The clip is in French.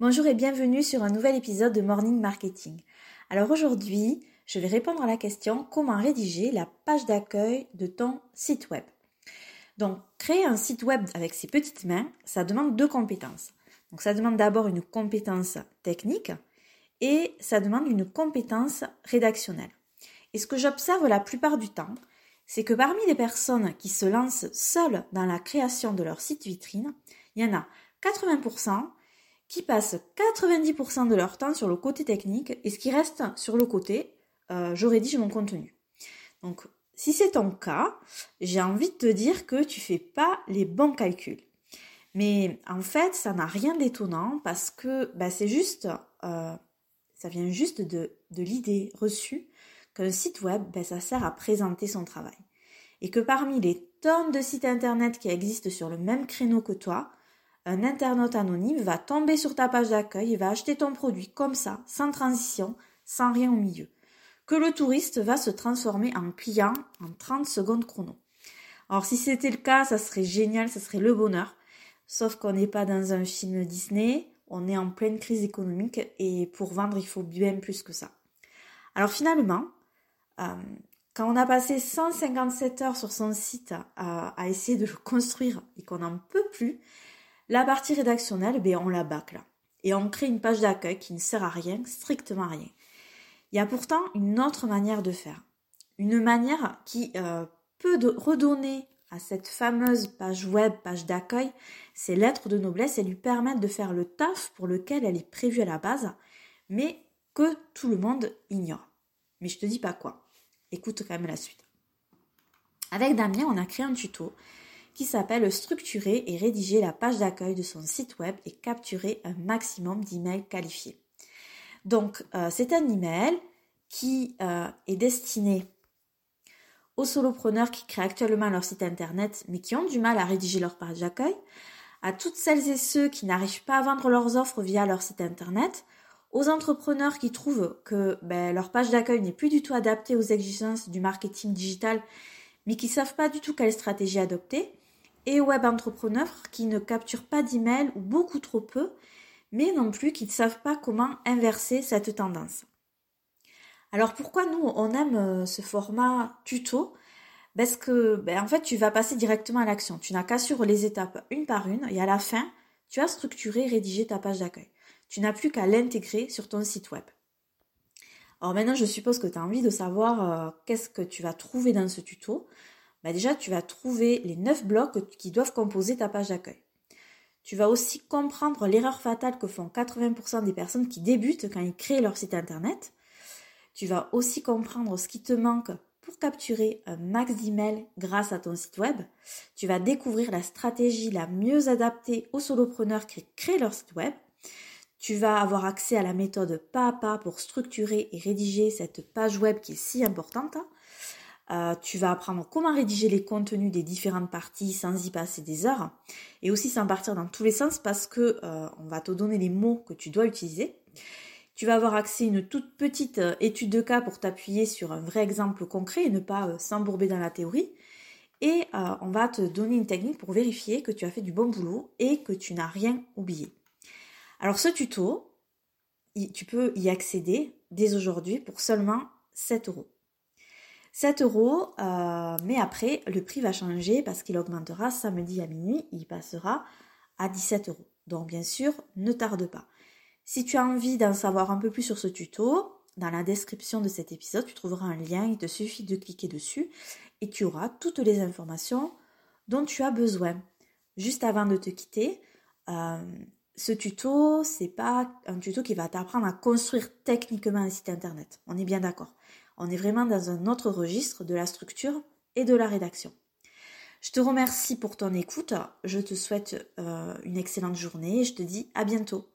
Bonjour et bienvenue sur un nouvel épisode de Morning Marketing. Alors aujourd'hui, je vais répondre à la question comment rédiger la page d'accueil de ton site web? Donc, créer un site web avec ses petites mains, ça demande deux compétences. Donc, ça demande d'abord une compétence technique et ça demande une compétence rédactionnelle. Et ce que j'observe la plupart du temps, c'est que parmi les personnes qui se lancent seules dans la création de leur site vitrine, il y en a 80% qui passent 90% de leur temps sur le côté technique et ce qui reste sur le côté, euh, je rédige mon contenu. Donc, si c'est ton cas, j'ai envie de te dire que tu fais pas les bons calculs. Mais en fait, ça n'a rien d'étonnant parce que bah, c'est juste, euh, ça vient juste de, l'idée reçue qu'un site web, bah, ça sert à présenter son travail. Et que parmi les tonnes de sites internet qui existent sur le même créneau que toi, un internaute anonyme va tomber sur ta page d'accueil et va acheter ton produit comme ça, sans transition, sans rien au milieu. Que le touriste va se transformer en client en 30 secondes chrono. Alors si c'était le cas, ça serait génial, ça serait le bonheur. Sauf qu'on n'est pas dans un film Disney, on est en pleine crise économique et pour vendre, il faut bien plus que ça. Alors finalement, euh, quand on a passé 157 heures sur son site à, à essayer de le construire et qu'on n'en peut plus, la partie rédactionnelle, ben, on la bâcle. Et on crée une page d'accueil qui ne sert à rien, strictement à rien. Il y a pourtant une autre manière de faire. Une manière qui euh, peut redonner à cette fameuse page web, page d'accueil, ses lettres de noblesse et lui permettre de faire le taf pour lequel elle est prévue à la base, mais que tout le monde ignore. Mais je te dis pas quoi. Écoute quand même la suite. Avec Damien, on a créé un tuto qui s'appelle Structurer et rédiger la page d'accueil de son site web et capturer un maximum d'emails qualifiés. Donc, euh, c'est un email qui euh, est destiné aux solopreneurs qui créent actuellement leur site internet mais qui ont du mal à rédiger leur page d'accueil, à toutes celles et ceux qui n'arrivent pas à vendre leurs offres via leur site internet, aux entrepreneurs qui trouvent que ben, leur page d'accueil n'est plus du tout adaptée aux exigences du marketing digital mais qui ne savent pas du tout quelle stratégie adopter, et web entrepreneurs qui ne capturent pas d'emails ou beaucoup trop peu, mais non plus qui ne savent pas comment inverser cette tendance. Alors pourquoi nous on aime euh, ce format tuto? Parce que ben, en fait tu vas passer directement à l'action. Tu n'as qu'à suivre les étapes une par une et à la fin tu as structuré et rédigé ta page d'accueil. Tu n'as plus qu'à l'intégrer sur ton site web. Alors maintenant je suppose que tu as envie de savoir euh, qu'est-ce que tu vas trouver dans ce tuto. Bah, déjà tu vas trouver les 9 blocs qui doivent composer ta page d'accueil. Tu vas aussi comprendre l'erreur fatale que font 80% des personnes qui débutent quand ils créent leur site internet. Tu vas aussi comprendre ce qui te manque pour capturer un max d'emails grâce à ton site web. Tu vas découvrir la stratégie la mieux adaptée aux solopreneurs qui créent leur site web. Tu vas avoir accès à la méthode pas à pas pour structurer et rédiger cette page web qui est si importante. Euh, tu vas apprendre comment rédiger les contenus des différentes parties sans y passer des heures et aussi sans partir dans tous les sens parce que euh, on va te donner les mots que tu dois utiliser. Tu vas avoir accès à une toute petite euh, étude de cas pour t'appuyer sur un vrai exemple concret et ne pas s'embourber dans la théorie. Et on va te donner une technique pour vérifier que tu as fait du bon boulot et que tu n'as rien oublié. Alors ce tuto, tu peux y accéder dès aujourd'hui pour seulement 7 euros. 7 euros, euh, mais après, le prix va changer parce qu'il augmentera samedi à minuit, il passera à 17 euros. Donc bien sûr, ne tarde pas. Si tu as envie d'en savoir un peu plus sur ce tuto, dans la description de cet épisode, tu trouveras un lien, il te suffit de cliquer dessus et tu auras toutes les informations dont tu as besoin. Juste avant de te quitter, euh, ce tuto, c'est pas un tuto qui va t'apprendre à construire techniquement un site internet. On est bien d'accord. On est vraiment dans un autre registre de la structure et de la rédaction. Je te remercie pour ton écoute, je te souhaite euh, une excellente journée et je te dis à bientôt.